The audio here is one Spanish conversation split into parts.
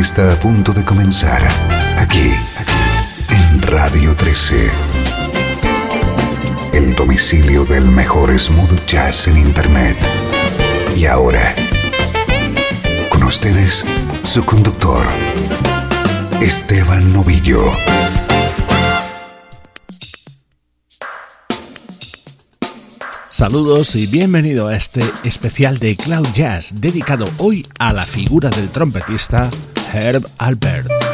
Está a punto de comenzar aquí, en Radio 13. El domicilio del mejor smooth jazz en Internet. Y ahora, con ustedes, su conductor, Esteban Novillo. Saludos y bienvenido a este especial de Cloud Jazz dedicado hoy a la figura del trompetista Herb Alpert.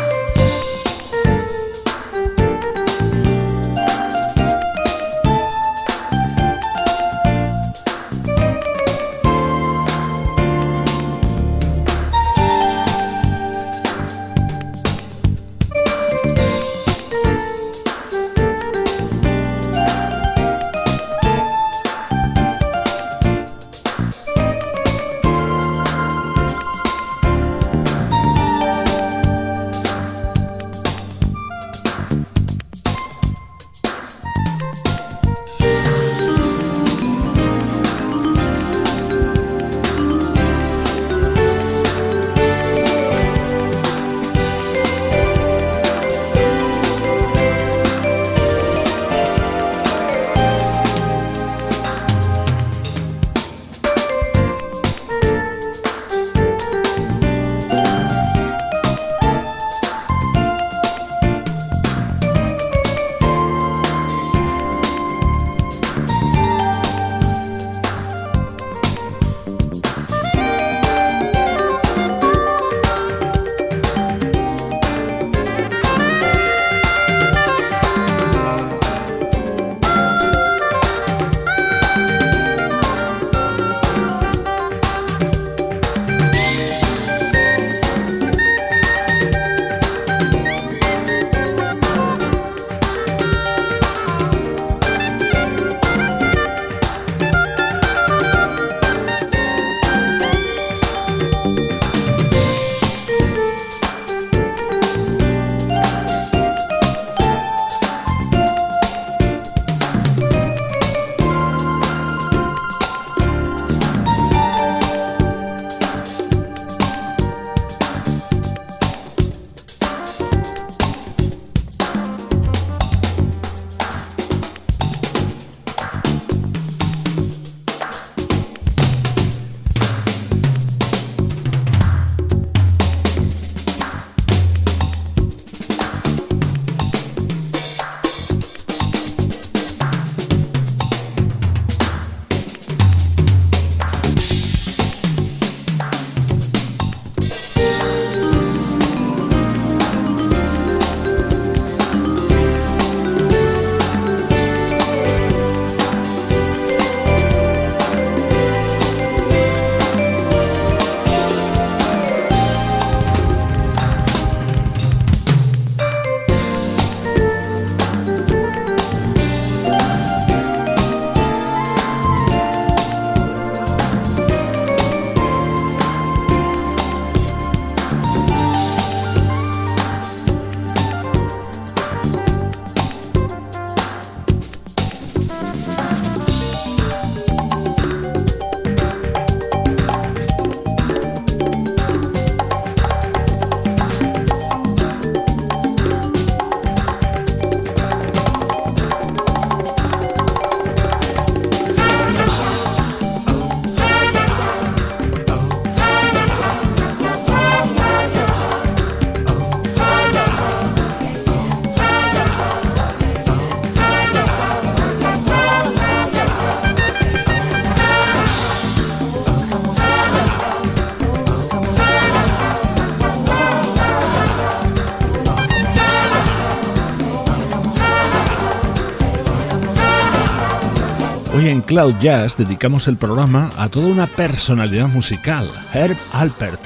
Cloud Jazz dedicamos el programa a toda una personalidad musical, Herb Alpert,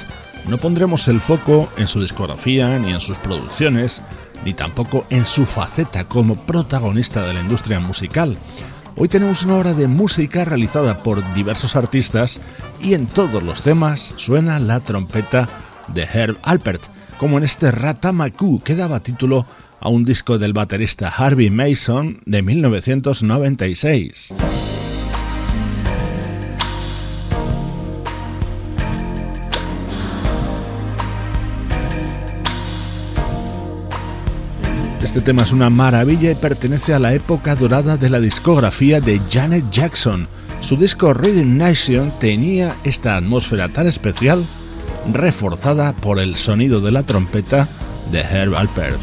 No pondremos el foco en su discografía ni en sus producciones, ni tampoco en su faceta como protagonista de la industria musical. Hoy tenemos una hora de música realizada por diversos artistas y en todos los temas suena la trompeta de Herb Alpert, como en este Ratamaku que daba título a un disco del baterista Harvey Mason de 1996. Este tema es una maravilla y pertenece a la época dorada de la discografía de Janet Jackson. Su disco Rhythm Nation tenía esta atmósfera tan especial, reforzada por el sonido de la trompeta de Herb Alpert.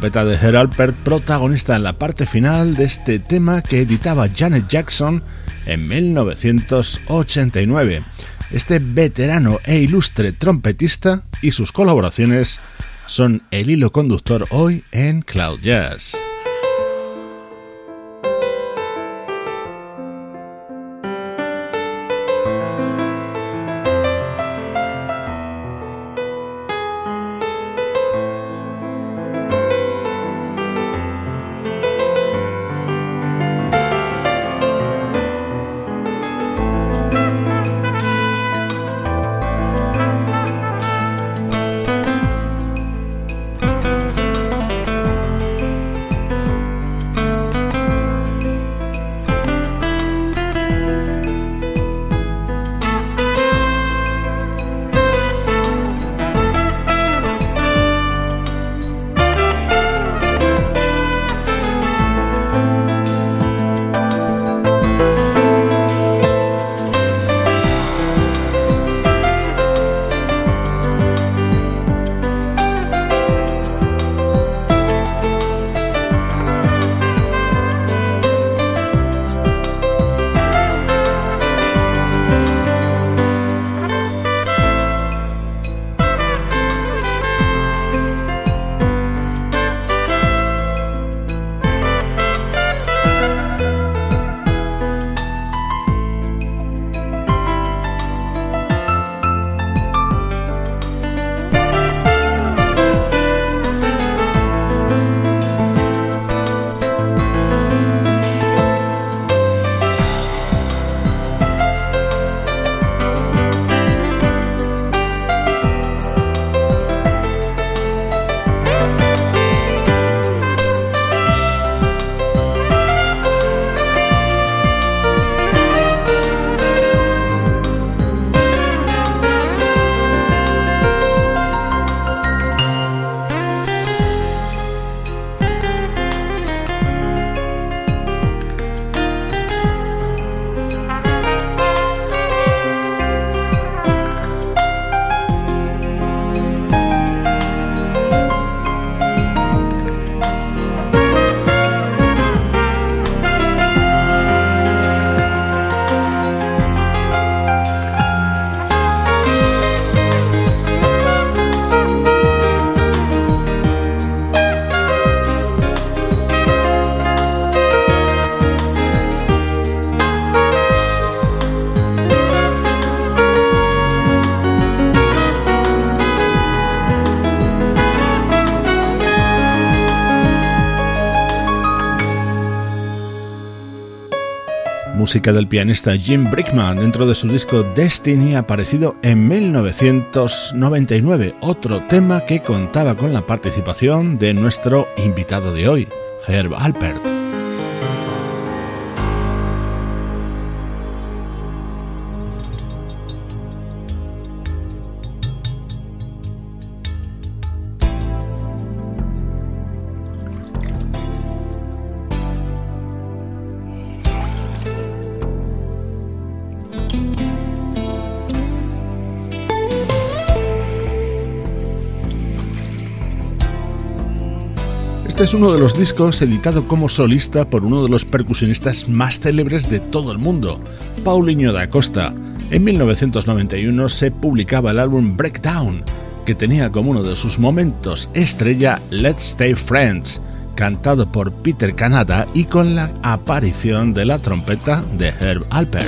Trompeta de Herald Alpert protagonista en la parte final de este tema que editaba Janet Jackson en 1989. Este veterano e ilustre trompetista y sus colaboraciones son el hilo conductor hoy en Cloud Jazz. Música del pianista Jim Brickman dentro de su disco Destiny aparecido en 1999, otro tema que contaba con la participación de nuestro invitado de hoy, Herb Alpert. Este es uno de los discos editado como solista por uno de los percusionistas más célebres de todo el mundo, Paulinho da Costa. En 1991 se publicaba el álbum Breakdown, que tenía como uno de sus momentos estrella Let's Stay Friends, cantado por Peter Canada y con la aparición de la trompeta de Herb Alpert.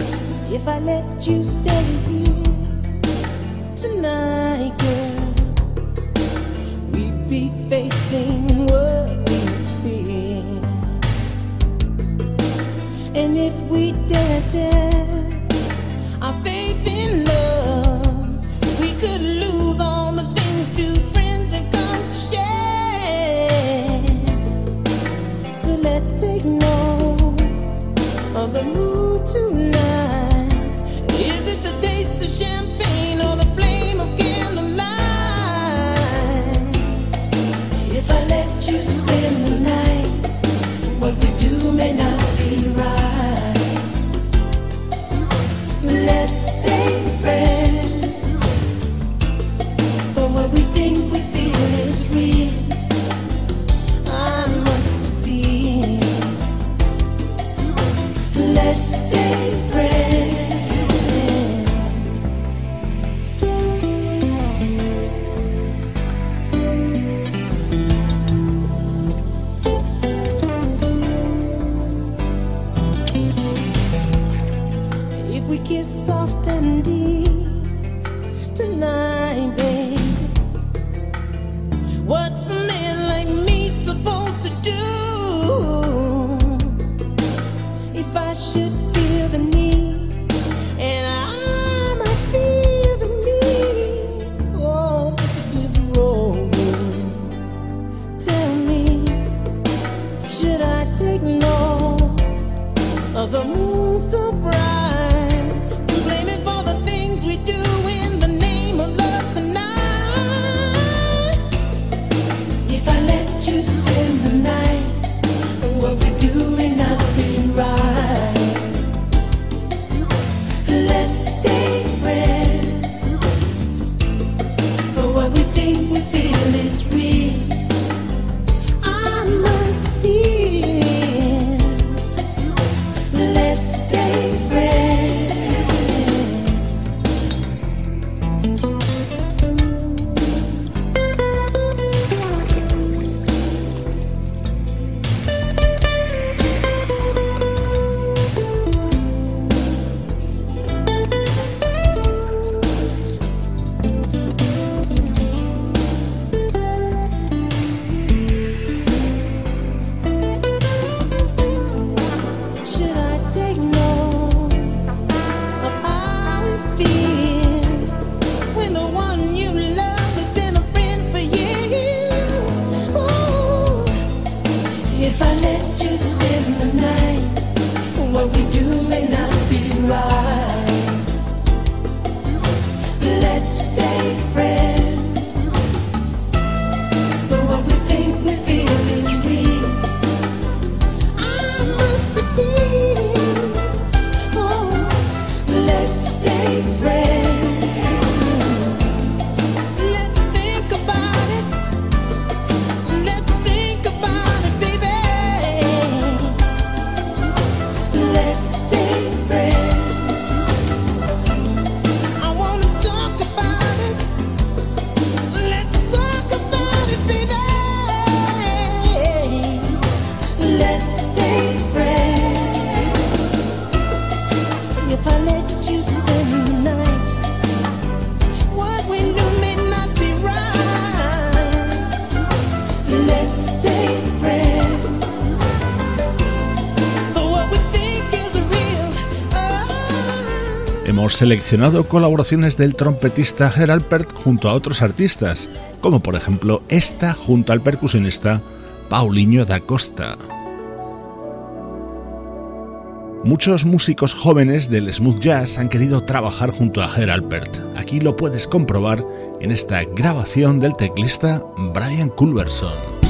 Seleccionado colaboraciones del trompetista Gerald Pert junto a otros artistas, como por ejemplo esta junto al percusionista Paulinho da Costa. Muchos músicos jóvenes del smooth jazz han querido trabajar junto a Gerald Pert. Aquí lo puedes comprobar en esta grabación del teclista Brian Culverson.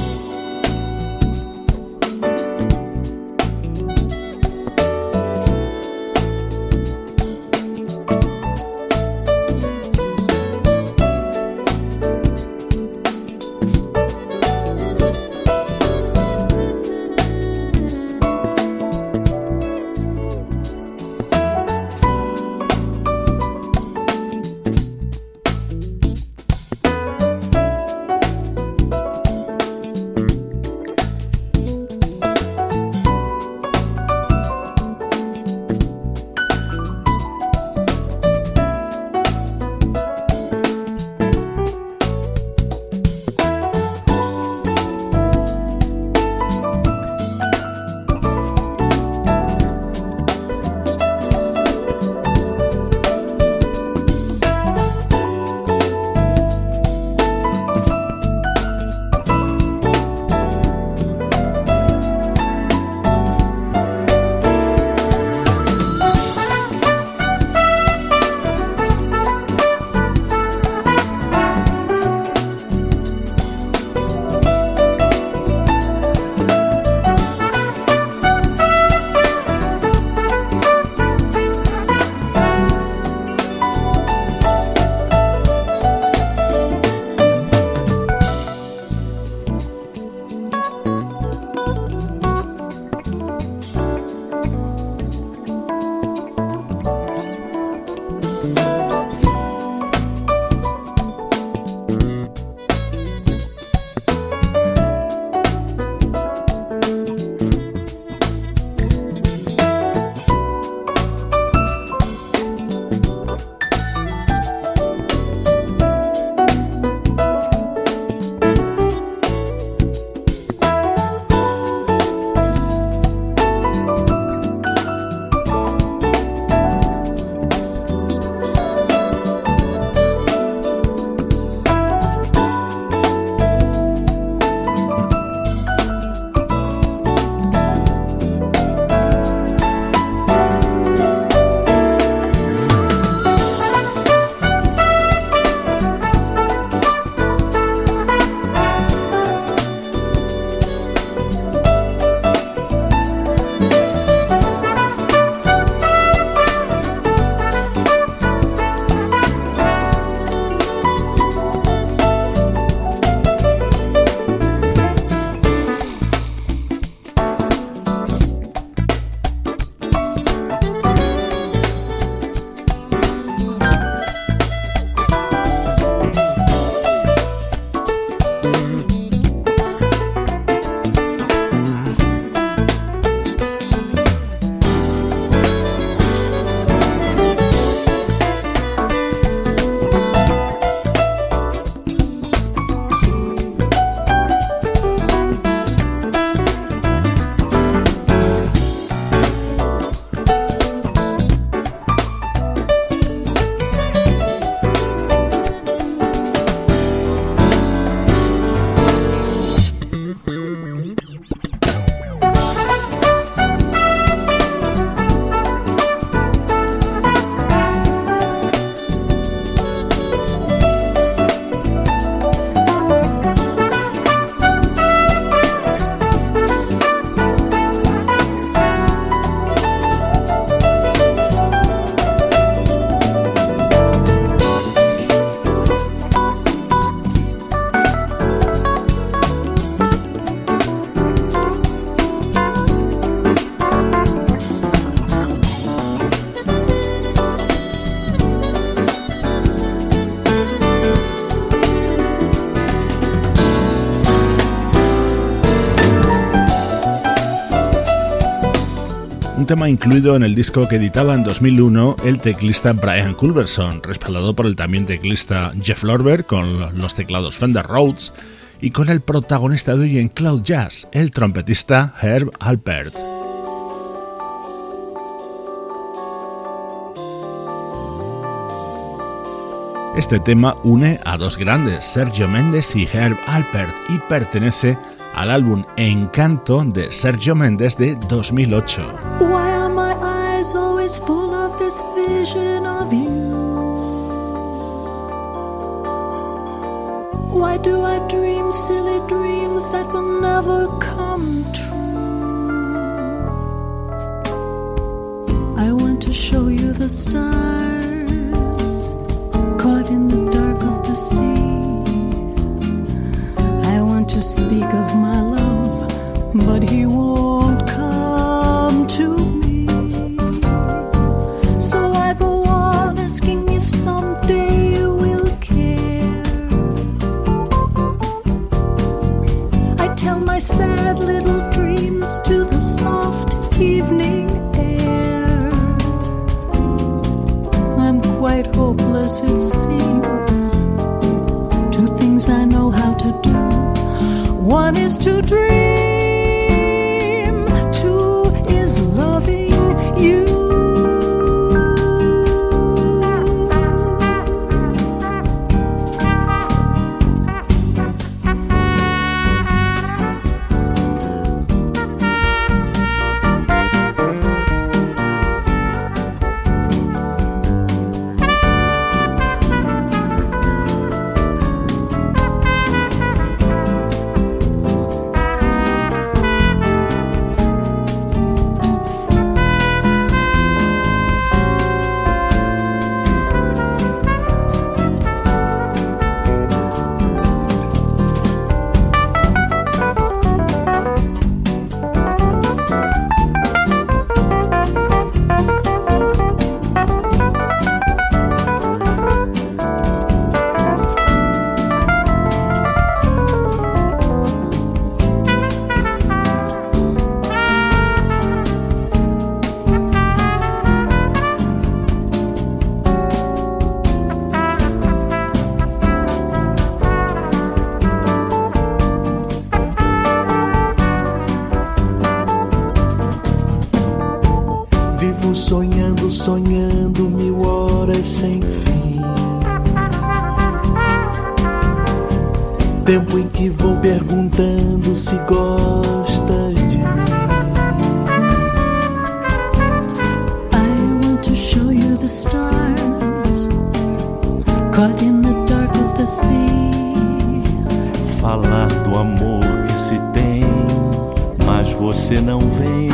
Tema incluido en el disco que editaba en 2001 el teclista Brian Culberson, respaldado por el también teclista Jeff Lorber con los teclados Fender Rhodes y con el protagonista de hoy en Cloud Jazz, el trompetista Herb Alpert. Este tema une a dos grandes, Sergio Méndez y Herb Alpert, y pertenece al álbum Encanto de Sergio Méndez de 2008. Why are my eyes always full of this vision of you? Why do I dream silly dreams that will never come true? I want to show you the stars caught in the dark of the sea. I want to speak of but he won't Tempo em que vou perguntando se gostas de mim. I want to show you the stars caught in the dark of the sea. Falar do amor que se tem, mas você não vem,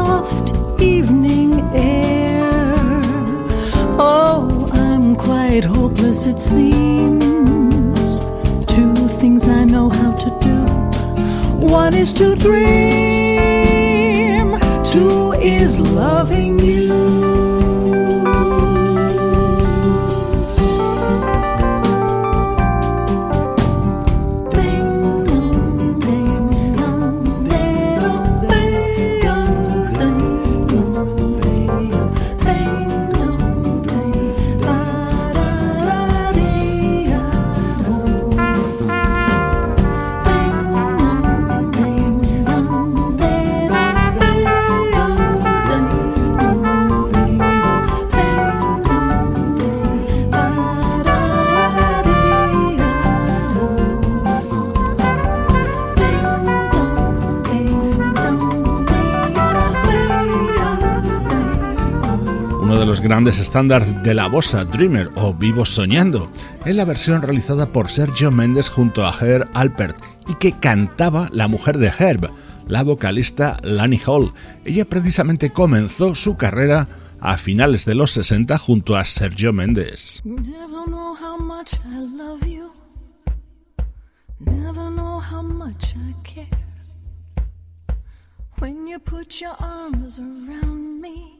soft evening air. Oh, I'm quite hopeless, it seems. Two things I know how to do one is to dream, two is loving de los grandes estándares de la bossa, Dreamer o Vivo Soñando, en la versión realizada por Sergio Méndez junto a Herb Alpert y que cantaba la mujer de Herb, la vocalista Lani Hall. Ella precisamente comenzó su carrera a finales de los 60 junto a Sergio Méndez. When you put your arms around me,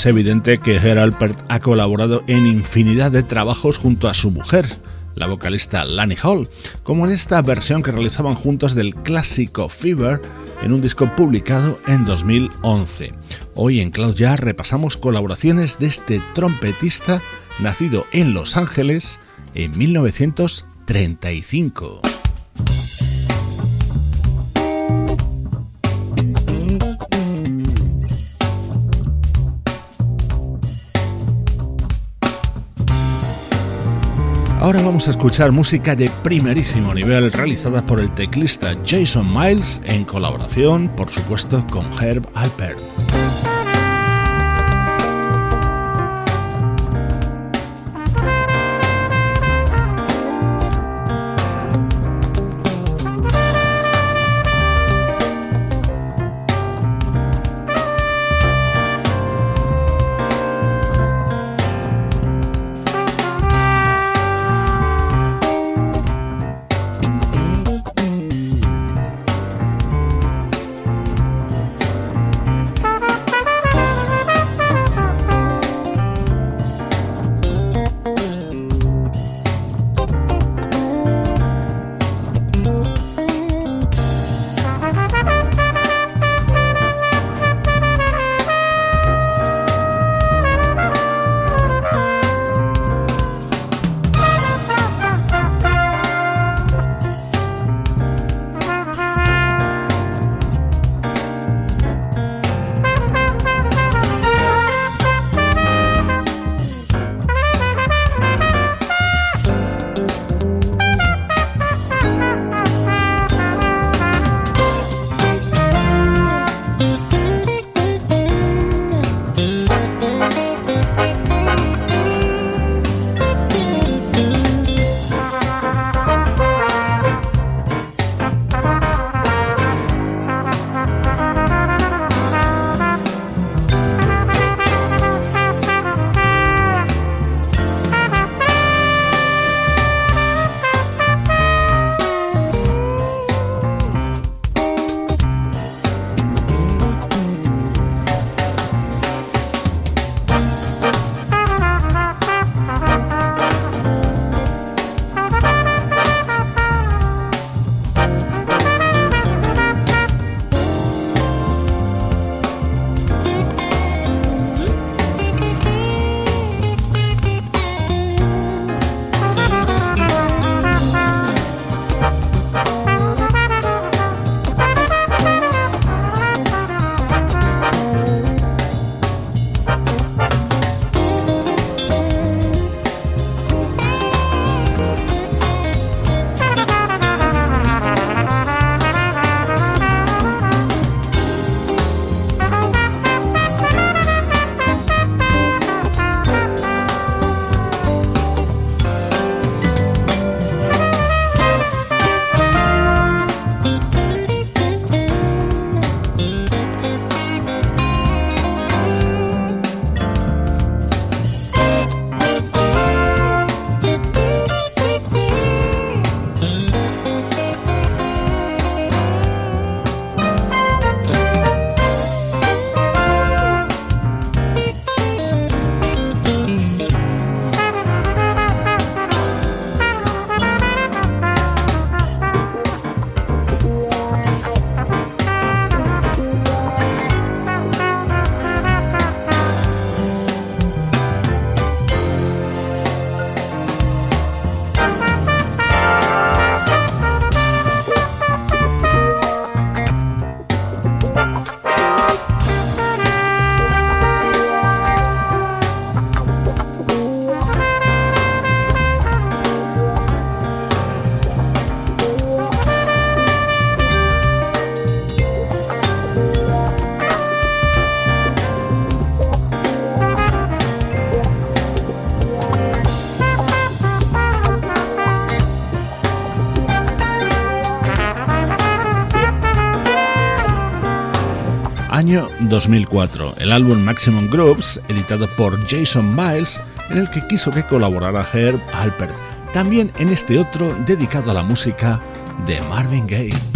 Es evidente que Gerald ha colaborado en infinidad de trabajos junto a su mujer, la vocalista Lani Hall, como en esta versión que realizaban juntos del clásico Fever en un disco publicado en 2011. Hoy en Cloud repasamos colaboraciones de este trompetista nacido en Los Ángeles en 1935. Ahora vamos a escuchar música de primerísimo nivel realizada por el teclista Jason Miles en colaboración, por supuesto, con Herb Alpert. 2004, el álbum Maximum Groups, editado por Jason Miles, en el que quiso que colaborara Herb Alpert, también en este otro dedicado a la música de Marvin Gaye.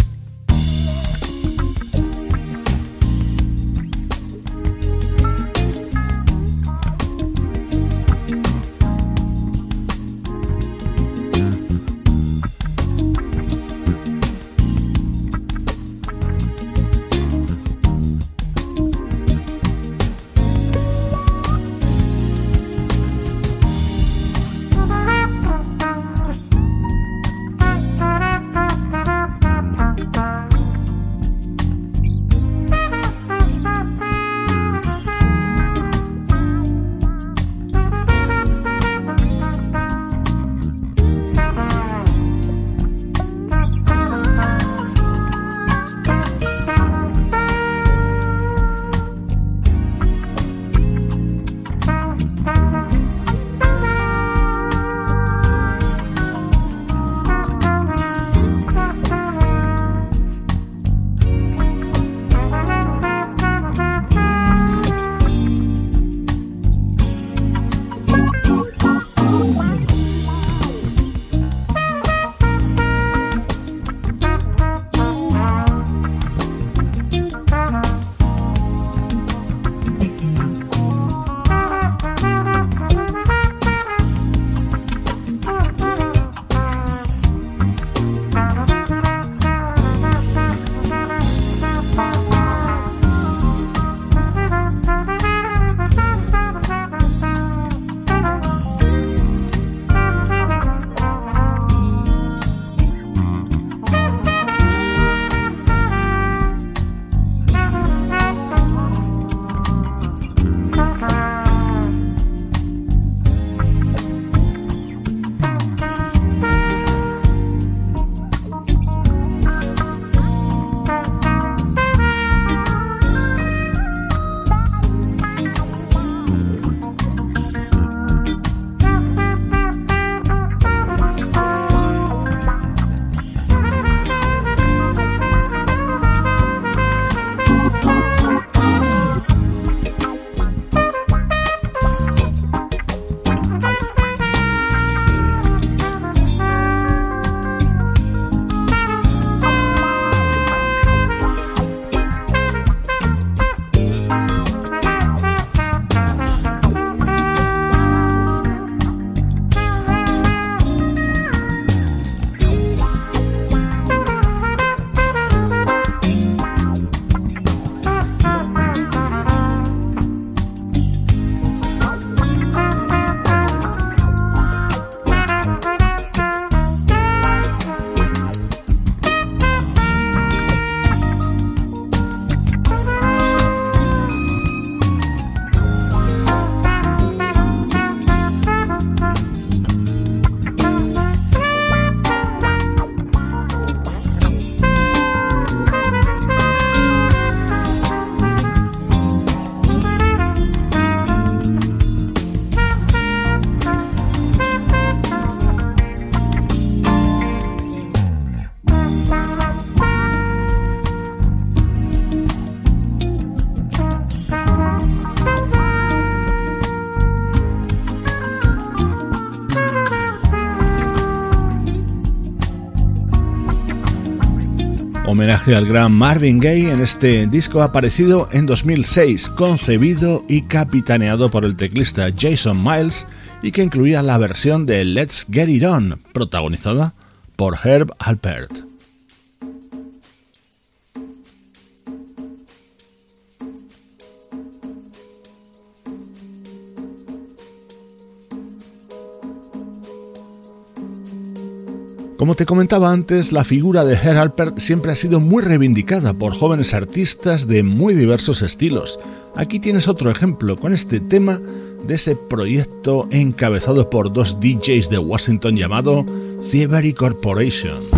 Homenaje al gran Marvin Gaye en este disco aparecido en 2006, concebido y capitaneado por el teclista Jason Miles y que incluía la versión de Let's Get It On, protagonizada por Herb Alpert. Como te comentaba antes, la figura de Herr Alpert siempre ha sido muy reivindicada por jóvenes artistas de muy diversos estilos. Aquí tienes otro ejemplo con este tema de ese proyecto encabezado por dos DJs de Washington llamado Thievery Corporation.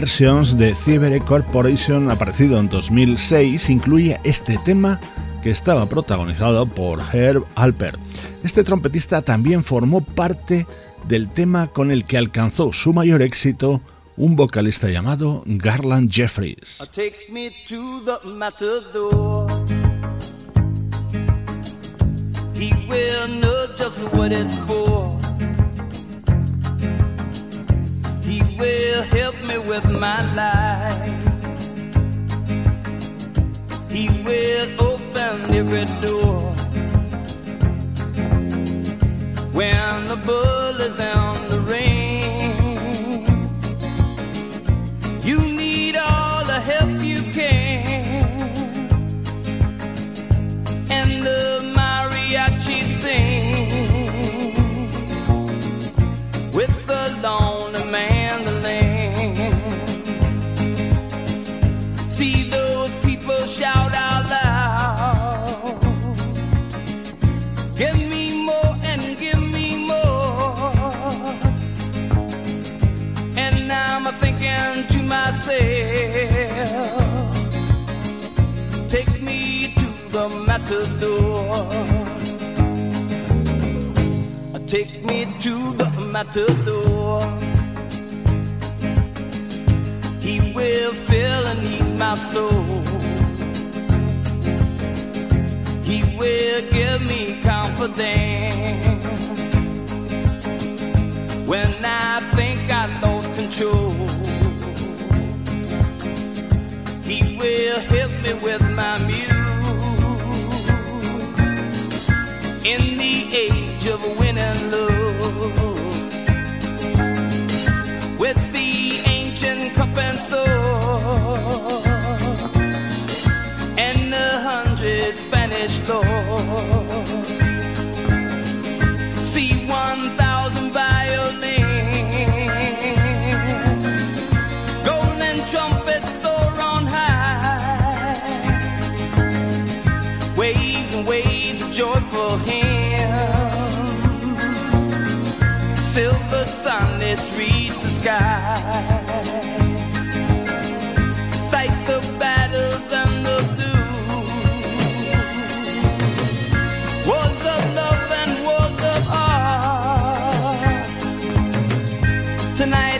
Versions de Ciebere Corporation, aparecido en 2006, incluye este tema que estaba protagonizado por Herb Alpert. Este trompetista también formó parte del tema con el que alcanzó su mayor éxito un vocalista llamado Garland Jeffries. Will help me with my life. He will open every door. When the bull is on the rain, you need all the help Take me to the matador. He will fill and ease my soul. He will give me confidence when I think I lost control. He will help me with my muse in the age of winning love. With the ancient cup and sword and the hundred Spanish lords. Tonight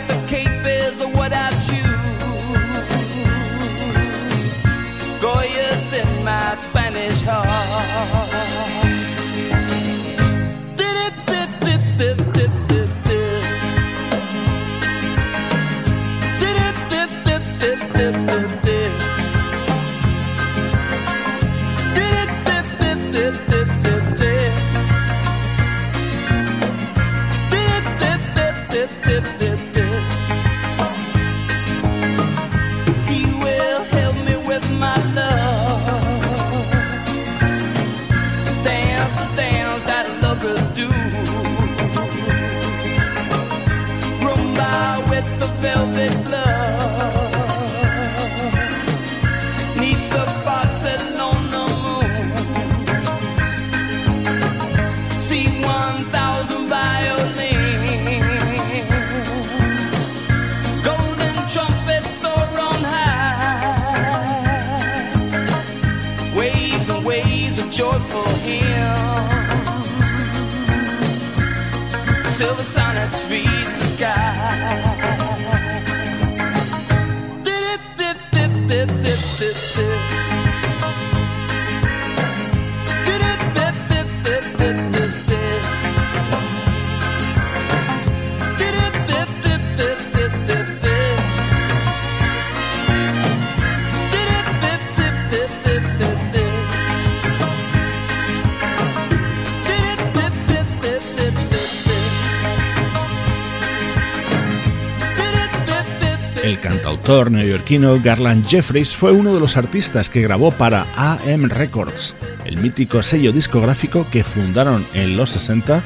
Garland Jeffries fue uno de los artistas que grabó para AM Records, el mítico sello discográfico que fundaron en los 60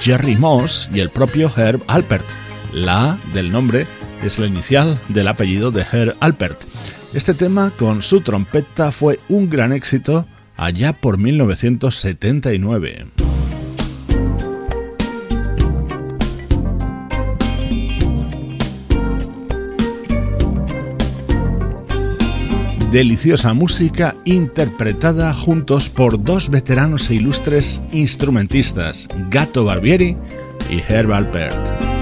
Jerry Moss y el propio Herb Alpert. La A del nombre es la inicial del apellido de Herb Alpert. Este tema con su trompeta fue un gran éxito allá por 1979. Deliciosa música interpretada juntos por dos veteranos e ilustres instrumentistas, Gato Barbieri y Herb Alpert.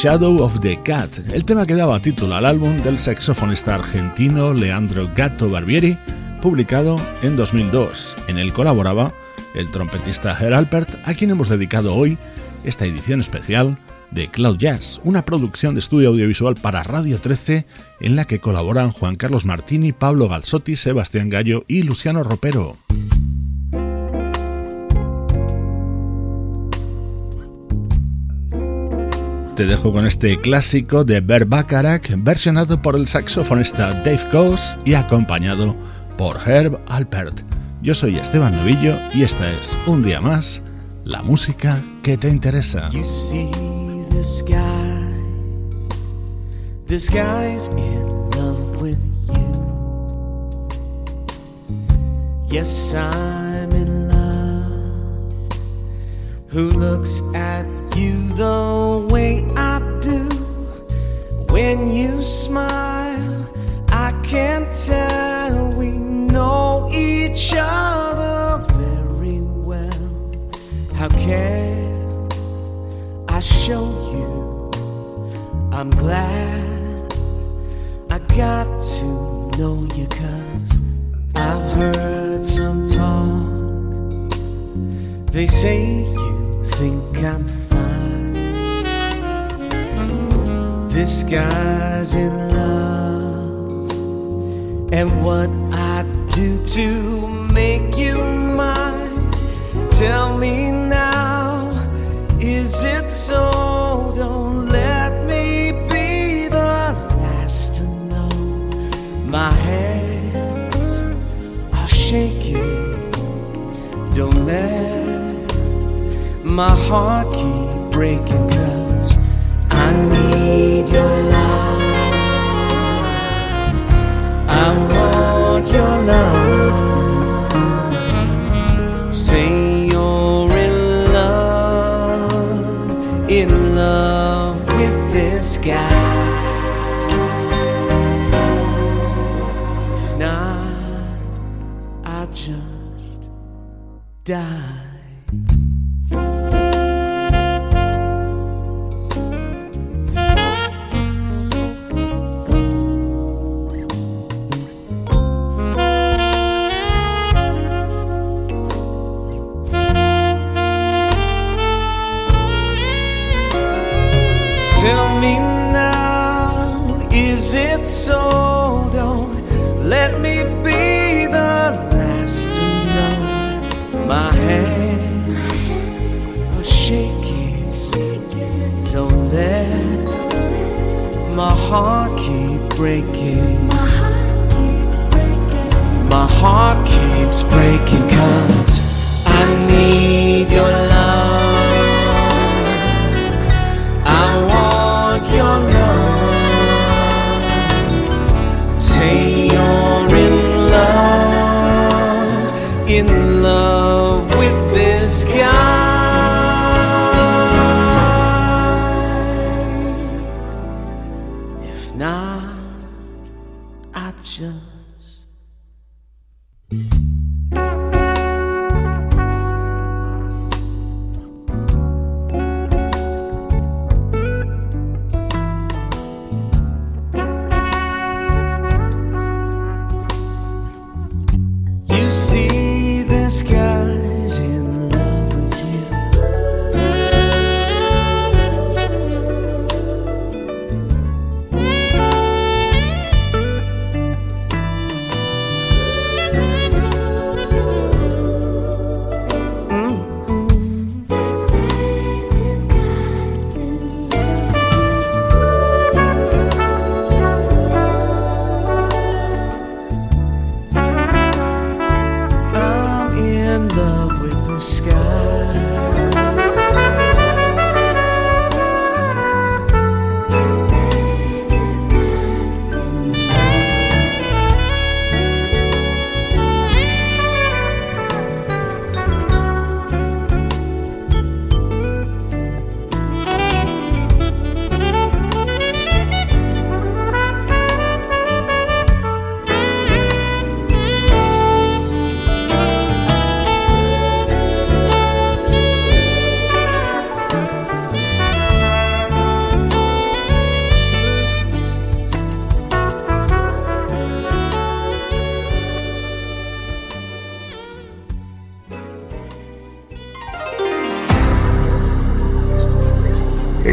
Shadow of the Cat, el tema que daba título al álbum del saxofonista argentino Leandro Gatto Barbieri, publicado en 2002. En él colaboraba el trompetista Herr Alpert, a quien hemos dedicado hoy esta edición especial de Cloud Jazz, una producción de estudio audiovisual para Radio 13 en la que colaboran Juan Carlos Martini, Pablo Galzotti, Sebastián Gallo y Luciano Ropero. Te dejo con este clásico de Bert Bacharach, versionado por el saxofonista Dave Coase y acompañado por Herb Alpert. Yo soy Esteban Novillo y esta es un día más la música que te interesa. You see this guy, this guy's in love with you. Yes, I'm in love. Who looks at you the way I do? When you smile, I can tell we know each other very well. How can I show you? I'm glad I got to know you cause I've heard some talk. They say you think I'm This guy's in love. And what I do to make you mine? Tell me now, is it so? Don't let me be the last to know. My hands are shaking. Don't let my heart keep breaking, your love. I want your love. Say you're in love, in love with this guy. If not, I just die. Keep breaking. My heart keeps breaking. Cause